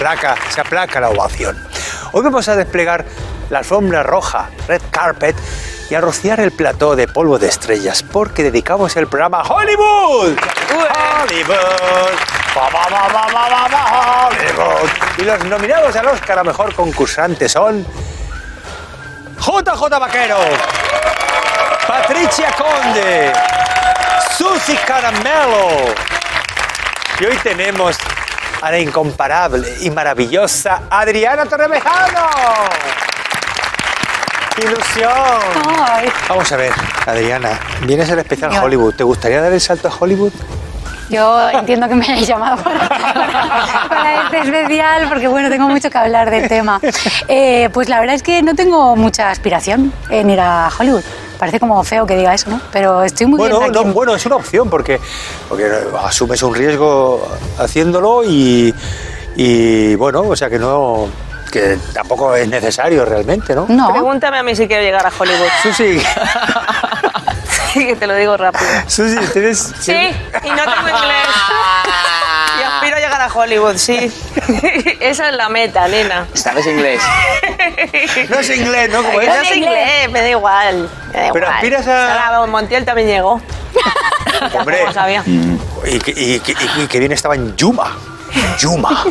aplaca, se aplaca, la ovación. Hoy vamos a desplegar la alfombra roja, red carpet, y a rociar el plató de polvo de estrellas, porque dedicamos el programa a Hollywood. Hollywood. Hollywood. Y los nominados al Oscar a Mejor Concursante son... JJ Vaquero, Patricia Conde, Susi Caramelo. Y hoy tenemos a la incomparable y maravillosa Adriana Torrevejano. ¡Qué ilusión! Ay, Vamos a ver, Adriana, vienes al especial Yo- Hollywood. ¿Te gustaría dar el salto a Hollywood? yo entiendo que me hayáis llamado para, para este especial porque bueno, tengo mucho que hablar del tema. Eh, pues la verdad es que no tengo mucha aspiración en ir a Hollywood. Parece como feo que diga eso, ¿no? Pero estoy muy Bueno, bien no, aquí. bueno, es una opción porque, porque asumes un riesgo haciéndolo y, y bueno, o sea que no que tampoco es necesario realmente, ¿no? No, Pregúntame a mí si quiero llegar a Hollywood. Susi, Sí, que te lo digo rápido. Susi, tienes... Sí, y no tengo inglés. Y aspiro a llegar a Hollywood, sí. Esa es la meta, nena. ¿Sabes inglés? No es inglés, ¿no? Es. no sé inglés, me da igual. me da Pero igual. aspiras a- Sara Montiel también llegó. Hombre, Tampoco sabía. y, que- y que- y que bien estaba en Yuma. Yuma.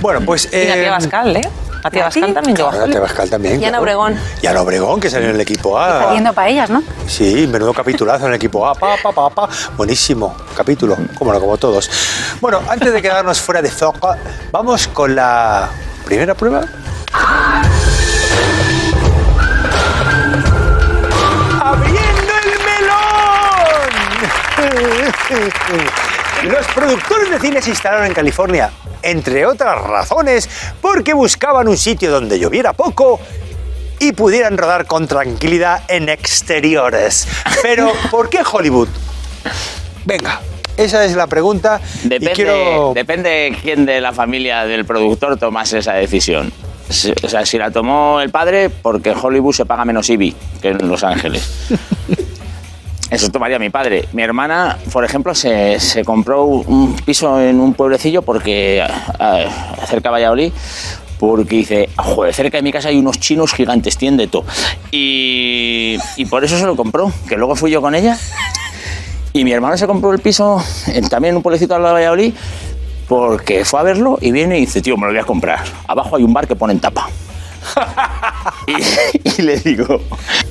Bueno, pues... Y la eh, tía Bascal, ¿eh? La tía Bascal también llegó a Ahora te. Bascal también. Y Ana claro. Obregón. Y Ana Obregón, que salió en el equipo A. haciendo para ellas, ¿no? Sí, menudo capitulazo en el equipo A. Pa, pa, pa, pa. Buenísimo capítulo, como no, como todos. Bueno, antes de quedarnos fuera de foco, vamos con la primera prueba. ¡Abriendo el melón! Los productores de cine se instalaron en California, entre otras razones, porque buscaban un sitio donde lloviera poco y pudieran rodar con tranquilidad en exteriores. Pero, ¿por qué Hollywood? Venga, esa es la pregunta. Depende, y quiero... depende quién de la familia del productor tomase esa decisión. O sea, si la tomó el padre, porque en Hollywood se paga menos IBI que en Los Ángeles. Eso tomaría mi padre. Mi hermana, por ejemplo, se, se compró un piso en un pueblecillo porque ah, cerca de Valladolid, porque dice, joder, cerca de mi casa hay unos chinos gigantes, tiende todo. Y, y por eso se lo compró, que luego fui yo con ella. Y mi hermano se compró el piso en- también en un pueblecito al lado de Valladolid porque fue a verlo y viene y dice, tío, me lo voy a comprar. Abajo hay un bar que pone en tapa. y, y le digo,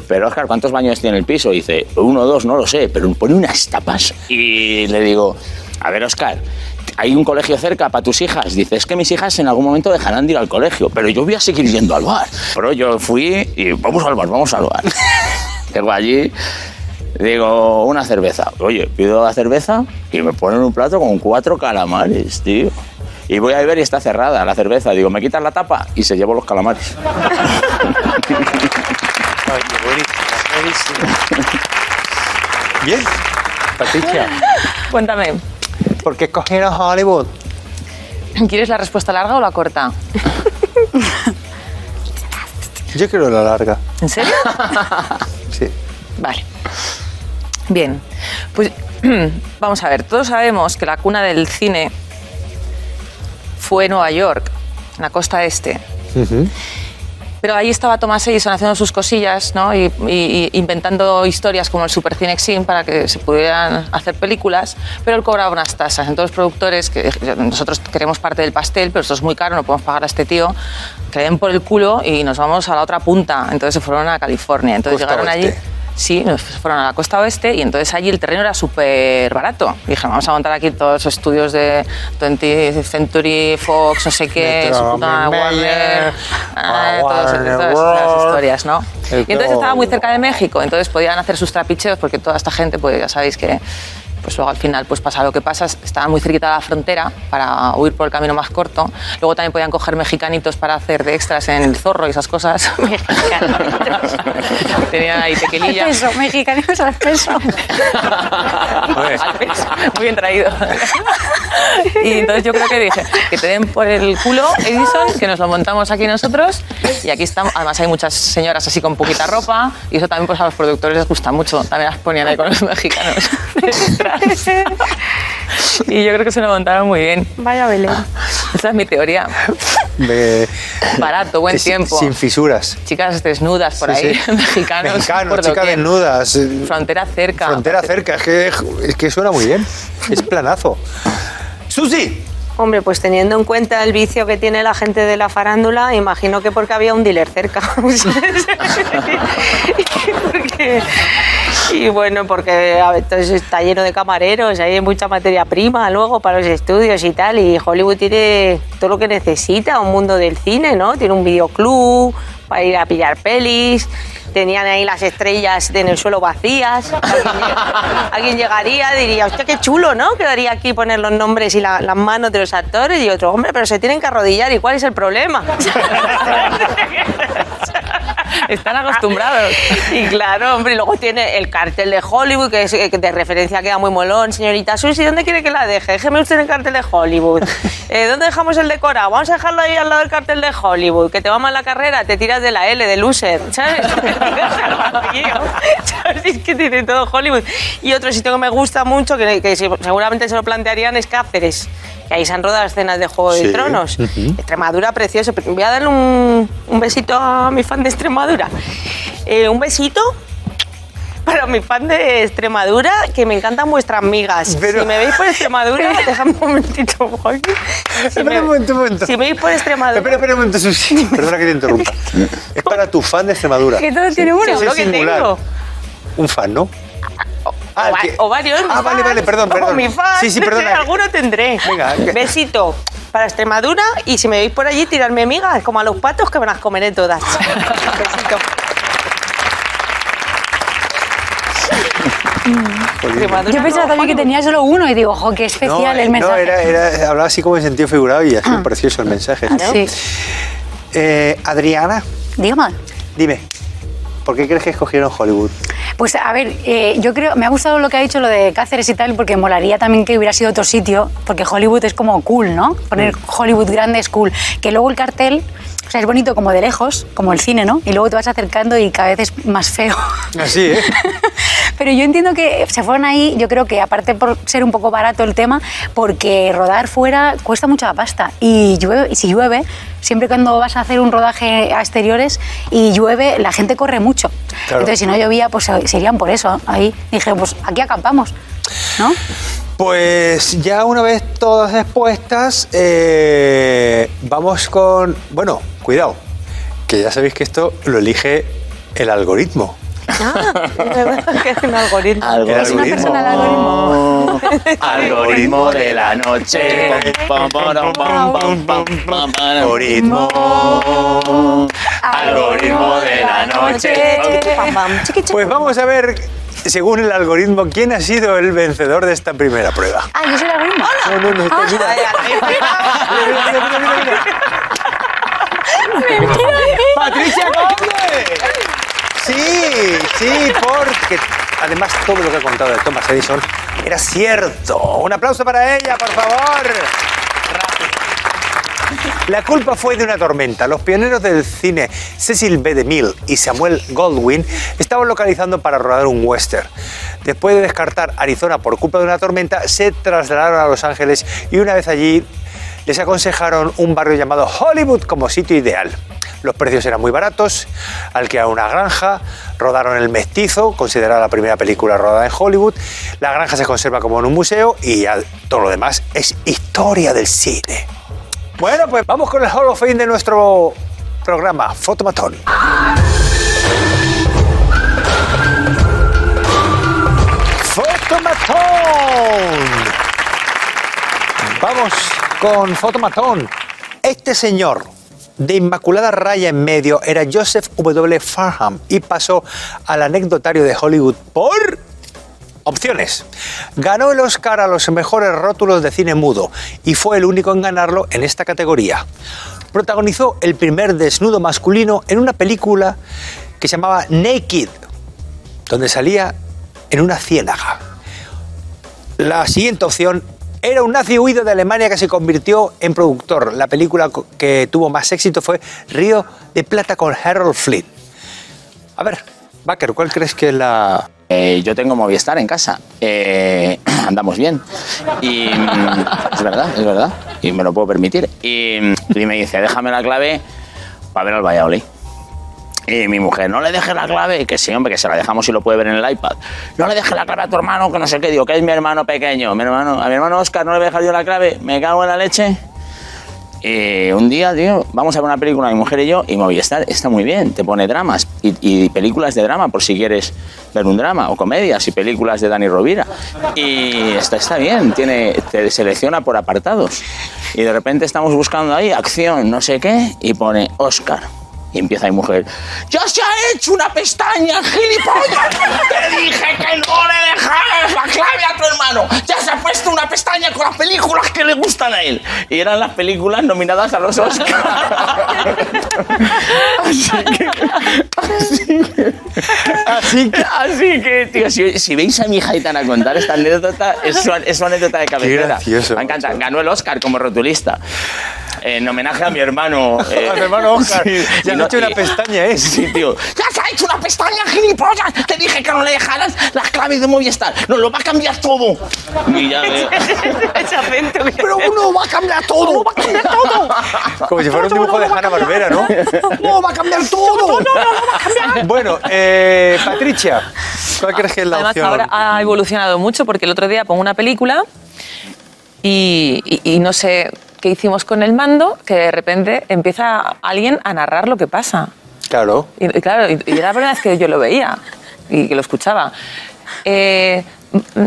pero Oscar, ¿cuántos baños tiene el piso? Y dice, uno o dos, no lo sé, pero pone unas tapas. Y le digo, a ver, Oscar, ¿hay un colegio cerca para tus hijas? Dice, es que mis hijas en algún momento dejarán de ir al colegio, pero yo voy a seguir yendo al bar. Pero yo fui y vamos al bar, vamos al bar. Llego allí, digo, una cerveza. Oye, pido la cerveza y me ponen un plato con cuatro calamares, tío. Y voy a beber y está cerrada la cerveza. Digo, ¿me quitas la tapa? Y se llevó los calamares. Ay, buenísimo, buenísimo. Bien, Patricia, Cuéntame, ¿por qué escogieron Hollywood? ¿quieres la respuesta larga o la corta? Yo quiero la larga. ¿En serio? Sí. Vale. Bien, pues vamos a ver, todos sabemos que la cuna del cine fue Nueva York, en la costa este. Pero ahí estaba Thomas Edison haciendo sus cosillas, ¿no? Y, y- y inventando historias como el Super Cinexin para que se pudieran hacer películas, pero él cobraba unas tasas. Entonces los productores, que nosotros queremos parte del pastel, pero esto es muy caro, no podemos pagar a este tío, que den por el culo y nos vamos a la otra punta. Entonces se fueron a California. Entonces Costa llegaron oeste. allí. Sí, nos fueron a la costa oeste y entonces allí el terreno era súper barato. Dije, vamos a montar aquí todos los estudios de 20th Century Fox, no sé qué, Metro, su puta Mayer, Warner, ah, todas, esas historias, ¿no? Y entonces estaba muy cerca de México, entonces podían hacer sus trapicheos porque toda esta gente, pues ya sabéis que pues luego al final pues pasa lo que pasa, estaban muy cerquita de la frontera para huir por el camino más corto. Luego también podían coger mexicanitos para hacer de extras en el zorro y esas cosas. Mexicanitos. Tenían ahí tequililla. Peso, mexicanos al peso. Al peso. Muy bien traído. Y entonces yo creo que dije, que te den por el culo Edison, que nos lo montamos aquí nosotros. Y aquí estamos, además hay muchas señoras así con poquita ropa. Y eso también pues a los productores les gusta mucho. También las ponían ahí con los mexicanos. y yo creo que se lo montaron muy bien. Vaya Belén. Esa es mi teoría. Me- Barato, buen sin, tiempo. sin fisuras. Chicas desnudas por Sí, ahí, sí. mexicanos. Mexicanos, chicas desnudas. Frontera cerca. Frontera cerca, es que, es que suena muy bien. Es planazo. Susi, Hombre, pues teniendo en cuenta el vicio que tiene la gente de la farándula, imagino que porque había un dealer cerca. Porque- y bueno, porque a ver, entonces está lleno de camareros, hay mucha materia prima luego para los estudios y tal. Y Hollywood tiene todo lo que necesita, un mundo del cine, ¿no? Tiene un videoclub para ir a pillar pelis. Tenían ahí las estrellas en el suelo vacías. Alguien, alguien llegaría, diría, hostia, qué chulo, ¿no? Quedaría aquí poner los nombres y la- las manos de los actores. Y otro, hombre, pero se tienen que arrodillar. ¿Y cuál es el problema? Están acostumbrados. Y claro, hombre, y luego tiene el cartel de Hollywood, que, es, que de referencia queda muy molón. Señorita Susi, ¿dónde quiere que la deje? Déjeme usted el cartel de Hollywood. Eh, ¿Dónde dejamos el decorado? Vamos a dejarlo ahí al lado del cartel de Hollywood. Que te va mal la carrera, te tiras de la L, de loser, ¿sabes? ¿Sabes? Es que tiene todo Hollywood. Y otro sitio que me gusta mucho, que, que seguramente se lo plantearían, es Cáceres. Que ahí se han rodado escenas de Juego Sí. de Tronos. Extremadura, precioso. Voy a darle un, un besito a mi fan de Extremadura. Eh, un besito para mi fan de Extremadura, que me encantan vuestras migas. Pero- Si me veis por Extremadura, déjame un momentito, Joaquín. Si Espera me- un momento, un momento. Si me veis por Extremadura... espera, espera un momento, Susi. Perdona que te interrumpa. Es para tu fan de Extremadura. Que todo tiene uno. Sí, Seguro que tengo. Un fan, ¿no? Ah, o, que- o varios. Ah, mis vale, vale, perdón, perdón. mi fan. Sí, sí, perdona. Alguno tendré. Venga, Besito para Extremadura y si me veis por allí, tirarme migas, como a los patos que me las comeré todas. Besito. Yo pensaba no, también que tenía solo uno y digo, ojo, qué especial no, el mensaje. No, era, era- hablaba así como en sentido figurado y así precioso el mensaje. Sí. Eh, Adriana, Dígame. dime, ¿por qué crees que escogieron Hollywood? Pues a ver, eh, yo creo, me ha gustado lo que ha dicho lo de Cáceres y tal, porque molaría también que hubiera sido otro sitio, porque Hollywood es como cool, ¿no? Poner Hollywood grande es cool. Que luego el cartel, o sea, es bonito como de lejos, como el cine, ¿no? Y luego te vas acercando y cada vez es más feo. Así, ¿eh? Pero yo entiendo que se fueron ahí, yo creo que aparte por ser un poco barato el tema, porque rodar fuera cuesta mucha pasta. Y, llueve, y si llueve, siempre cuando vas a hacer un rodaje a exteriores y llueve, la gente corre mucho. Claro. Entonces, si no llovía, pues se irían por eso. Ahí dije, pues aquí acampamos, ¿no? Pues ya una vez todas expuestas, eh, vamos con... Bueno, cuidado, que ya sabéis que esto lo elige el algoritmo. Ah, que es un algoritmo. Es una persona algoritmo. Algoritmo de la noche. Algoritmo. Algoritmo de la noche. Pam, pam, chiqui, chiqui. Pues vamos a ver, según el algoritmo, quién ha sido el vencedor de esta primera prueba. Ah, yo soy el algoritmo. No, no, no, Ah. mira. Ay, ay, ay. Mira, mira, mira, mira, mira. ¡Patricia Conde! Sí, sí, porque además todo lo que ha contado de Thomas Edison era cierto. Un aplauso para ella, por favor. La culpa fue de una tormenta. Los pioneros del cine Cecil B. DeMille y Samuel Goldwyn estaban localizando para rodar un western. Después de descartar Arizona por culpa de una tormenta, se trasladaron a Los Ángeles y una vez allí les aconsejaron un barrio llamado Hollywood como sitio ideal. Los precios eran muy baratos, alquilaron una granja, rodaron El Mestizo, considerada la primera película rodada en Hollywood. La granja se conserva como en un museo y ya todo lo demás es historia del cine. Bueno, pues vamos con el Hall of Fame de nuestro programa, Fotomatón. Fotomatón. Vamos con Fotomatón. Este señor de inmaculada raya en medio era Joseph W. Farham y pasó al anecdotario de Hollywood por Opciones. Ganó el Oscar a los mejores rótulos de cine mudo y fue el único en ganarlo en esta categoría. Protagonizó el primer desnudo masculino en una película que se llamaba Naked, donde salía en una ciénaga. La siguiente opción era un nazi huido de Alemania que se convirtió en productor. La película que tuvo más éxito fue Río de Plata con Harold Flynn. A ver, Baker, ¿cuál crees que es la, Eh, yo tengo Movistar en casa. Eh, andamos bien. Mm, es verdad, es verdad. Y me lo puedo permitir. Y, mm, y me dice, déjame la clave para ver al Valladolid. Y mi mujer, no le dejes la clave, que sí, hombre, que se la dejamos y lo puede ver en el iPad. No le dejes la clave a tu hermano, que no sé qué, digo, que es mi hermano pequeño. Mi hermano, a mi hermano Oscar no le voy a dejar yo la clave, me cago en la leche. Y un día, tío, vamos a ver una película, mi mujer y yo, y Movistar está muy bien, te pone dramas y, películas de drama por si quieres ver un drama, o comedias y películas de Dani Rovira. Y está, está bien, tiene, te selecciona por apartados. Y de repente estamos buscando ahí acción, no sé qué, y pone Oscar. Y empieza mi mujer, ¡ya se ha hecho una pestaña, gilipollas! ¡Te dije que no le dejaras la clave a tu hermano! ¡Ya se ha puesto una pestaña con las películas que le gustan a él! Y eran las películas nominadas a los Oscars. así que... Así que... Así que, así que, tío, si, si veis a mi hija Aitana contar esta anécdota, es su, es su anécdota de cabecera. gracioso, Me encanta. Ganó el Oscar como rotulista. En homenaje a mi hermano. eh, A mi hermano Oscar. sí, Ya no ha hecho una y- pestaña, ¿eh? Sí, tío. ¡Ya se ha hecho una pestaña, gilipollas! Te dije que no le dejaras las claves de Movistar. Nos lo va a cambiar todo. Y ya veo. Ese acento que- Pero uno va a cambiar todo. Va a cambiar todo. Como si fuera un dibujo de Hanna Barbera, ¿no? No, va a cambiar todo. Bueno, eh, Patricia, ¿cuál crees que es la Además, opción? ahora ha evolucionado mucho porque el otro día pongo una película y, y- y no sé qué hicimos con el mando, que de repente empieza alguien a narrar lo que pasa. Claro. Y, y claro, y, y era la primera vez que yo lo veía y que lo escuchaba. Eh,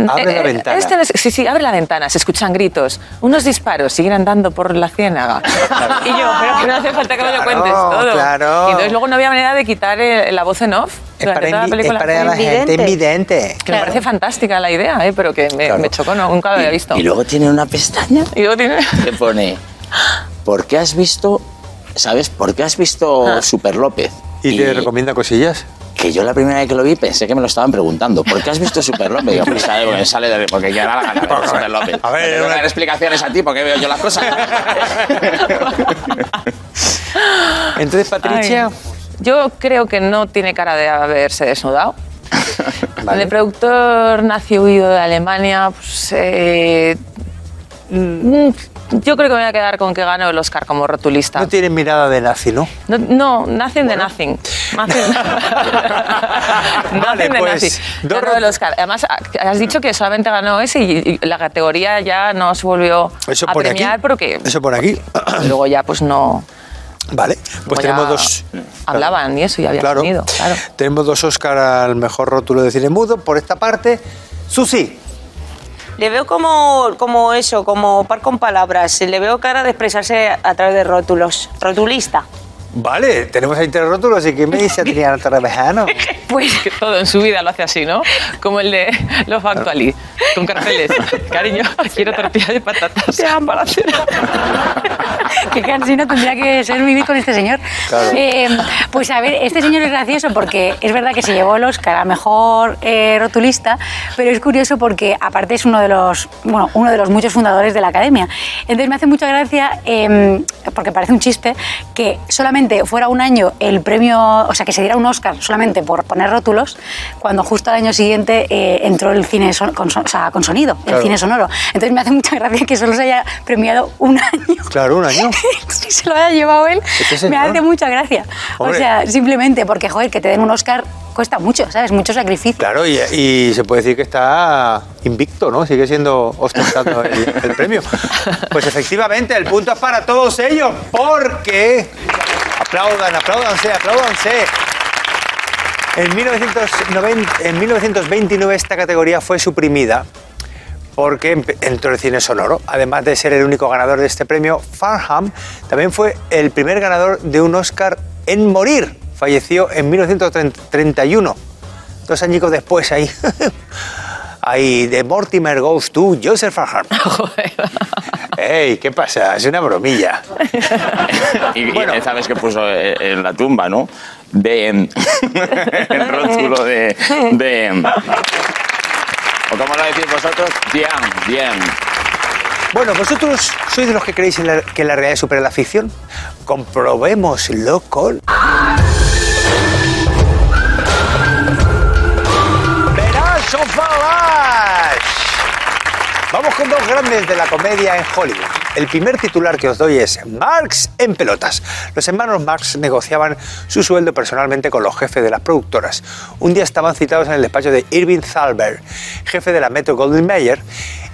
Abre la ventana. este es- sí, sí, abre la ventana, se escuchan gritos, unos disparos, siguen andando por la ciénaga. Y yo, pero que no hace falta que me lo Claro, cuentes todo. claro. Y entonces luego no había manera de quitar eh, la voz en off Es para, toda la película. es para la gente Invidente. invidente. Que me parece fantástica la idea, ¿eh? pero que me, Claro. me chocó, no, nunca lo había visto. Y luego tiene una pestaña Y luego tiene... que pone: ¿Por qué has visto.? ¿Sabes? ¿Por qué has visto Super López? ¿Y te recomienda cosillas? Que yo la primera vez que lo vi pensé que me lo estaban preguntando. ¿Por qué has visto Super López? Digo, pues sale, porque sale de, porque ya da la gana de Super López. A ver, que una- dar explicaciones a ti porque veo yo las cosas. Entonces, Patricia, Ay. Yo creo que no tiene cara de haberse desnudado. Vale. El productor nació huido de Alemania. Pues, eh, mm, yo creo que me voy a quedar con que ganó el Oscar como rotulista. no tiene mirada de nazi, ¿no? No, no, nothing de nothing. Nothing, Vale, de pues, nothing. dos Ganó el Oscar. Además, has dicho que solamente ganó ese y, y la categoría ya no se volvió Eso a pone aquí. premiar porque Eso pone aquí. luego ya pues no... Vale, pues ya tenemos dos. Hablaban y eso y había Claro. claro. Tenemos dos Oscar al mejor rótulo de cine mudo. Por esta parte, Susi. Le veo como, como eso, como par con palabras. Le veo cara de expresarse a través de rótulos. Rotulista. Vale, tenemos ahí tres rótulos. ¿Y qué me dice Adriana Torrevejano? Pues que todo en su vida lo hace así, ¿no? Como el de los Factuali, con carteles. Cariño, quiero tortilla de patatas para hacer. Qué cansino tendría que ser vivir con este señor. Claro. Eh, pues a ver, este señor es gracioso porque es verdad que se llevó el Oscar a mejor eh, rotulista, pero es curioso porque aparte es uno de los, bueno, uno de los muchos fundadores de la academia. Entonces me hace mucha gracia, eh, porque parece un chiste, que solamente fuera un año el premio, o sea, que se diera un Oscar solamente por poner rótulos, cuando justo al año siguiente eh, entró el cine son- con, son- o sea, con sonido, Claro. el cine sonoro. Entonces me hace mucha gracia que solo se haya premiado un año Claro, un año. si se lo haya llevado él, Este me hace mucha gracia. Hombre. O sea, simplemente porque, joder, que te den un Oscar cuesta mucho, ¿sabes? Mucho sacrificio. Claro, y, se puede decir que está invicto, ¿no? Sigue siendo ostentando el, premio. Pues efectivamente, el punto es para todos ellos, porque. Aplaudan, apláudanse, apláudanse. En, 1990 en 1929 esta categoría fue suprimida porque entró el cine sonoro. Además de ser el único ganador de este premio, Farnham también fue el primer ganador de un Oscar en morir. Falleció en 1931, dos añicos después ahí. Ahí, de Mortimer Goes to Joseph Farnham. ¡Ey! ¿Qué pasa? Es una bromilla. Y, y Bueno. sabes que puso eh, en la tumba, ¿no? De. el rótulo de. de o como lo decís vosotros, bien, bien. Bueno, ¿vosotros sois de los que creéis en la- que la realidad supera la ficción? Comprobémoslo con... Vamos con dos grandes de la comedia en Hollywood. El primer titular que os doy es Marx en pelotas. Los hermanos Marx negociaban su sueldo personalmente con los jefes de las productoras. Un día estaban citados en el despacho de Irving Thalberg, jefe de la Metro Goldwyn Mayer,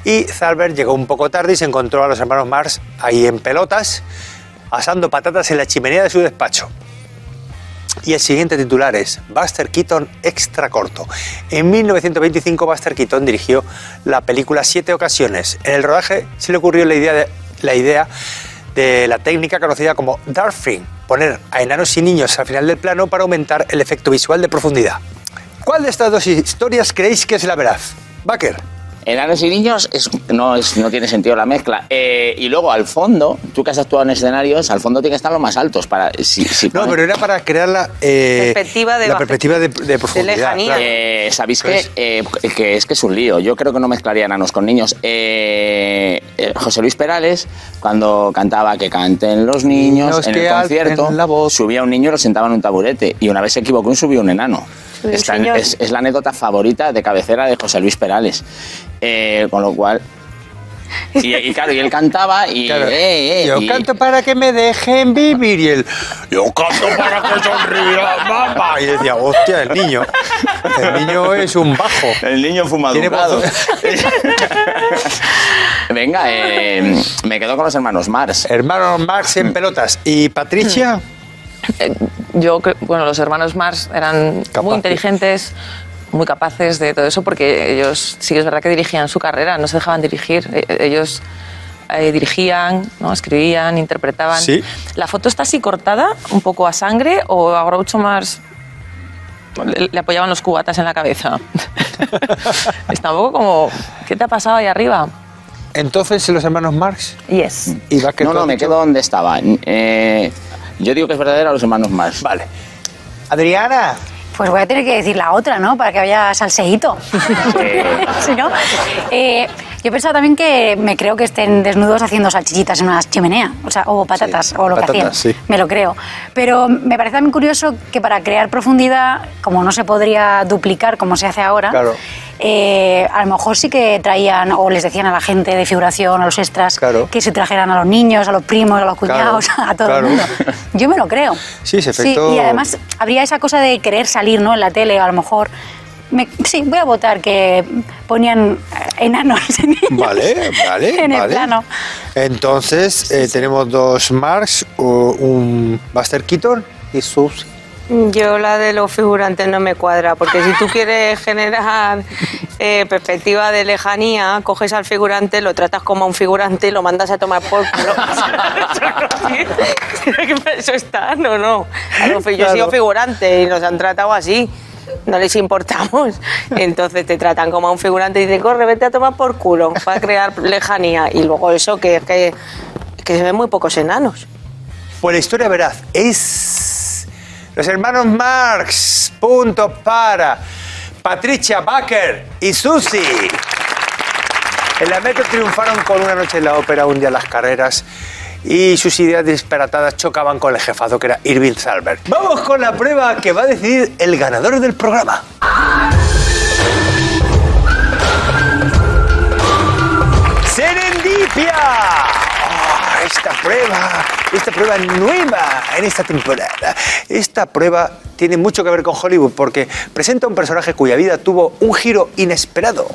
y Thalberg llegó un poco tarde y se encontró a los hermanos Marx ahí en pelotas, asando patatas en la chimenea de su despacho. Y el siguiente titular es Buster Keaton extra corto. En 1925 Buster Keaton dirigió la película Siete ocasiones. En el rodaje se le ocurrió la idea de, la idea de la técnica conocida como Darfing, poner a enanos y niños al final del plano para aumentar el efecto visual de profundidad. ¿Cuál de estas dos historias creéis que es la veraz? Baker. Enanos y niños es- no, es- no tiene sentido la mezcla. Eh, y luego al fondo, tú que has actuado en escenarios, al fondo tiene que estar los más altos. Para, si, si No, pones- pero era para crear la, eh, Perspectiva de la perspectiva de, de profundidad. lejanía. claro. Eh, Sabéis que, Pues- eh, que es que es un lío. Yo creo que no mezclaría enanos con niños. José Luis Perales, cuando cantaba que canten los niños, Niños en el concierto, la voz. subía un niño y lo sentaba en un taburete. Y una vez se equivocó y subió un enano. Es, es la anécdota favorita de cabecera de José Luis Perales. Eh, con lo cual. Y, y claro, y él cantaba y. Claro. eh, eh, yo y- canto para que me dejen vivir y él, yo canto para que sonría mamá. Y decía, hostia, el niño. El niño es un bajo. El niño Tiene fumaducado. Venga, eh, me quedo con los hermanos Mars. Hermano Max en pelotas. ¿Y Patricia? Yo, cre- bueno, los hermanos Mars eran Capaces. muy inteligentes, muy capaces de todo eso, porque ellos sí que es verdad que dirigían su carrera, no se dejaban dirigir. Eh, Ellos eh, dirigían, ¿no? escribían, interpretaban. Sí. ¿La foto está así cortada, un poco a sangre, o a Groucho Mars le, le apoyaban los cubatas en la cabeza? está un poco como, ¿qué te ha pasado ahí arriba? Entonces, los hermanos Marx Yes. y. No, ¿tú no, me quedo donde estaba. Eh, yo digo que es verdadera a los hermanos Mars. Vale. Adriana. Pues voy a tener que decir la otra, ¿no? Para que haya salseíto. Si no, eh, yo he pensado también que me creo que estén desnudos haciendo salchichitas en una chimenea, o sea, o patatas, Sí, o lo que patatas, hacían. sí. Me lo creo. Pero me parece también curioso que para crear profundidad, como no se podría duplicar como se hace ahora, Claro. Eh, a lo mejor sí que traían o les decían a la gente de figuración, a los extras, Claro. que se trajeran a los niños, a los primos, a los cuñados, Claro, a todo claro. el mundo. Yo me lo creo. Sí, ese efecto- y además habría esa cosa de querer salir ¿no? en la tele, a lo mejor. Me- sí, voy a votar que ponían enanos en, Vale, vale. en el vale. plano. Entonces, eh, tenemos dos Marx, un Buster Keaton y sus. Yo la de los figurantes no me cuadra, porque si tú quieres generar eh, perspectiva de lejanía, coges al figurante, lo tratas como a un figurante y lo mandas a tomar por culo. Eso está, no, no. Yo he Claro. sido figurante y nos han tratado así. No les importamos. Entonces te tratan como a un figurante y dicen, corre, vete a tomar por culo para crear lejanía. Y luego eso que es que, que se ven muy pocos enanos. Pues la historia veraz es. Los hermanos Marx. Punto para Patricia Baker y Susi. En la metro triunfaron con una noche en la ópera, un día las carreras. Y sus ideas disparatadas chocaban con el jefazo que era Irving Thalberg. Vamos con la prueba que va a decidir el ganador del programa. ¡Serendipia! Esta prueba, esta prueba nueva en esta temporada. Esta prueba tiene mucho que ver con Hollywood porque presenta un personaje cuya vida tuvo un giro inesperado.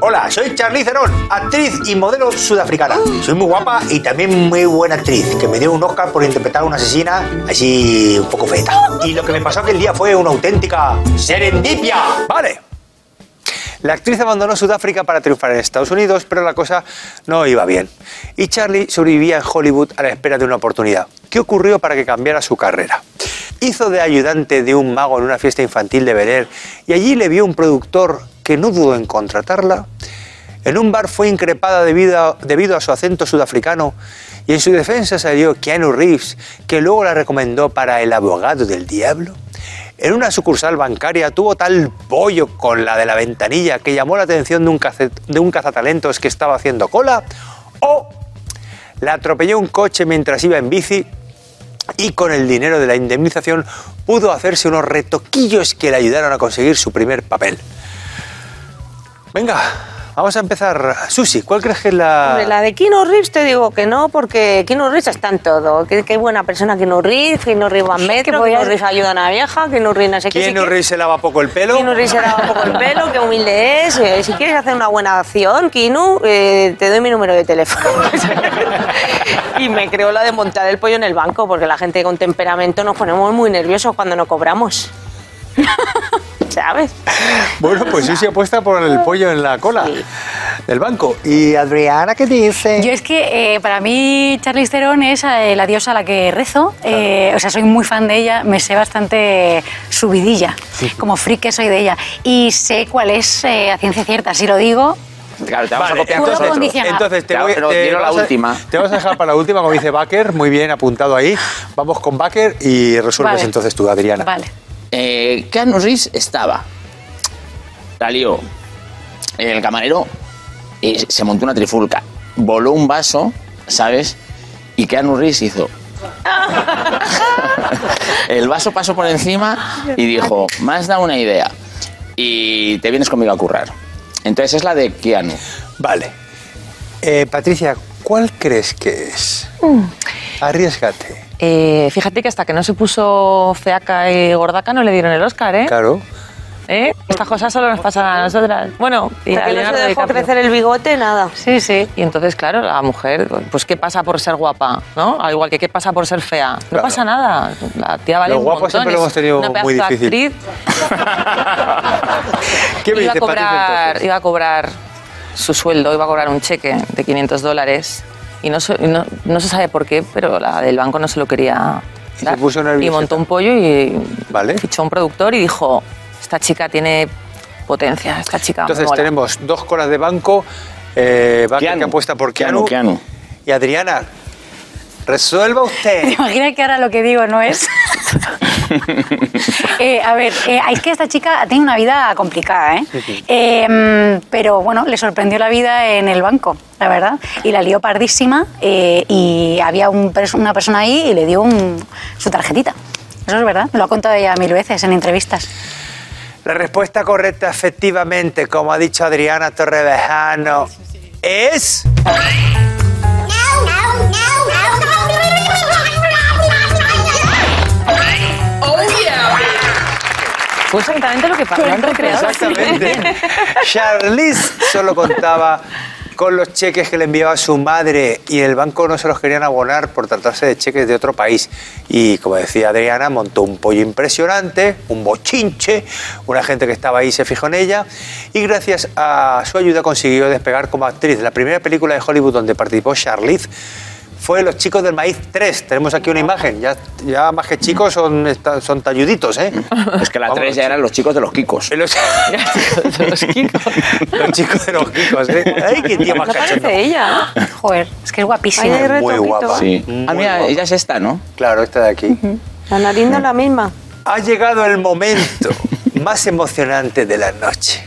Hola, soy Charlize Theron, actriz y modelo sudafricana. Soy muy guapa y también muy buena actriz, que me dio un Oscar por interpretar a una asesina así un poco feta. Y lo que me pasó aquel día fue una auténtica serendipia. Vale. La actriz abandonó Sudáfrica para triunfar en Estados Unidos, pero la cosa no iba bien. Y Charlie sobrevivía en Hollywood a la espera de una oportunidad. ¿Qué ocurrió para que cambiara su carrera? Hizo de ayudante de un mago en una fiesta infantil de Bel Air y allí le vio un productor que no dudó en contratarla. En un bar fue increpada debido a, debido a su acento sudafricano y en su defensa salió Keanu Reeves, que luego la recomendó para El abogado del diablo. En una sucursal bancaria tuvo tal pollo con la de la ventanilla que llamó la atención de un, de un cazatalentos que estaba haciendo cola. O la atropelló un coche mientras iba en bici y con el dinero de la indemnización pudo hacerse unos retoquillos que le ayudaron a conseguir su primer papel. Venga, Vamos a empezar. Susi, ¿cuál crees que es la...? Hombre, la de Keanu Reeves te digo que no, porque Keanu Reeves está en todo. Qué, qué buena persona Keanu Reeves, Keanu Reeves va en metro, Keanu Reeves ayuda a una vieja, Keanu Reeves no sé qué. ¿Quién si Reeves se lava poco el pelo? Keanu Reeves se lava poco el pelo, qué humilde es. Eh, si quieres hacer una buena acción, Keanu, eh, te doy mi número de teléfono. y me creo la de montar el pollo en el banco, porque la gente con temperamento nos ponemos muy nerviosos cuando no cobramos. ¿Sabes? Bueno, pues Susi apuesta por el pollo en la cola del banco. ¿Y Adriana qué dice? Yo es que eh, para mí Charlize Theron es eh, la diosa a la que rezo. Eh, o sea, soy muy fan de ella, me sé bastante su vidilla, como freak que soy de ella. Y sé cuál es eh, a ciencia cierta. Si lo digo, Claro, te vamos Vale, a copiar condicionar. Entonces te Claro, voy, pero te dilo la vamos a- última. te vamos a dejar para la última, como dice Baker, muy bien apuntado ahí. Vamos con Baker y resuelves Vale. entonces tú, Adriana. vale. Eh, Keanu Reeves estaba. La lió. El camarero y se montó una trifulca. Voló un vaso, ¿sabes? Y Keanu Reeves hizo. El vaso pasó por encima y dijo: Me has dado una idea. Y te vienes conmigo a currar. Entonces es la de Keanu. Vale. Eh, Patricia, ¿cuál crees que es? Mm. Arriesgate. Eh, fíjate que hasta que no se puso feaca y gordaca no le dieron el Oscar, ¿eh? Claro. ¿Eh? Estas cosas solo nos pasan a nosotras. Bueno, y a que no se dejó DiCaprio. crecer el bigote, nada. Sí, sí. Y entonces, claro, la mujer, pues ¿qué pasa por ser guapa? ¿No? Al igual que ¿qué pasa por ser fea? No Claro. pasa nada. La tía vale Los un guapos montón, siempre lo hemos tenido una muy difícil. actriz. ¿Qué me iba, a dice Patricia cobrar, iba a cobrar su sueldo, iba a cobrar un cheque de 500 dólares y no, se- no, no se sabe por qué, pero la del banco no se lo quería Y se dar. puso y montó un pollo y Vale. fichó a un productor y dijo, esta chica tiene potencia, esta chica Entonces mola". tenemos dos colas de banco. Eh, Keanu. que apuesta por Keanu. Keanu, Keanu. Y Adriana, resuelva ¿Te usted. imaginas que ahora lo que digo no es? Eh, a ver, eh, es que esta chica tiene una vida complicada, ¿eh? Eh, mm, pero bueno, le sorprendió la vida en el banco, la verdad. Y la lió pardísima eh, y había un una persona ahí y le dio un- su tarjetita. Eso es verdad, lo ha contado ella mil veces en entrevistas. La respuesta correcta, efectivamente, como ha dicho Adriana Torrevejano, es. Fue exactamente lo que pasó. Han recreado. Exactamente. Charlize solo contaba con los cheques que le enviaba su madre y el banco no se los querían abonar por tratarse de cheques de otro país. Y como decía Adriana, montó un pollo impresionante, un bochinche, una gente que estaba ahí se fijó en ella y gracias a su ayuda consiguió despegar como actriz. La primera película de Hollywood donde participó Charlize fue Los chicos del maíz 3. Tenemos aquí una imagen, ya, ya más que chicos son, son talluditos, ¿eh? Es que la Vamos, 3 ya eran los chicos de los Kikos. Los, los chicos de los Kikos, ¿eh? ¡Ay, qué tío más No cachondo! parece ella. Joder, es que es guapísima. Ay, Muy guapa. ¿va? Sí. Muy Ah, mira, guapa. ella es esta, ¿no? Claro, esta de aquí. La nariz no es la misma. Ha llegado el momento más emocionante de la noche.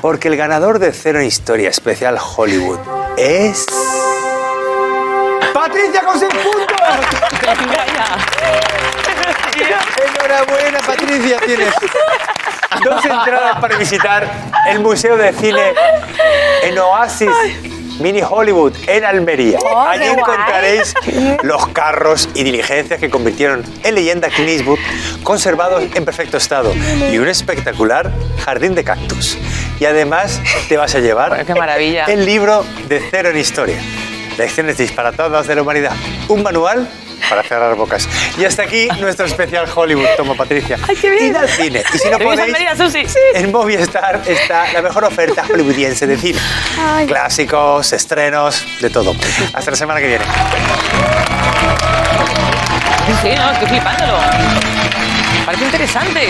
Porque el ganador de Cero en Historia Especial Hollywood es... ¡Patricia con seis puntos! Enhorabuena, Patricia, tienes dos entradas para visitar el Museo de Cine en Oasis Mini Hollywood en Almería. Oh, Allí guay. encontraréis los carros y diligencias que convirtieron en leyenda Clint Eastwood conservados en perfecto estado y un espectacular jardín de cactus. Y además te vas a llevar Bueno, qué maravilla. el libro de Cero en Historia. Lecciones disparatadas de la humanidad. Un manual para cerrar bocas. Y hasta aquí nuestro especial Hollywood. Toma, Patricia. Id al cine. Y si no ¿Te vienes a podéis, Susi? en Movistar está la mejor oferta hollywoodiense de cine. Clásicos, estrenos, de todo. Hasta la semana que viene. Sí, no, estoy flipándolo. Parece interesante.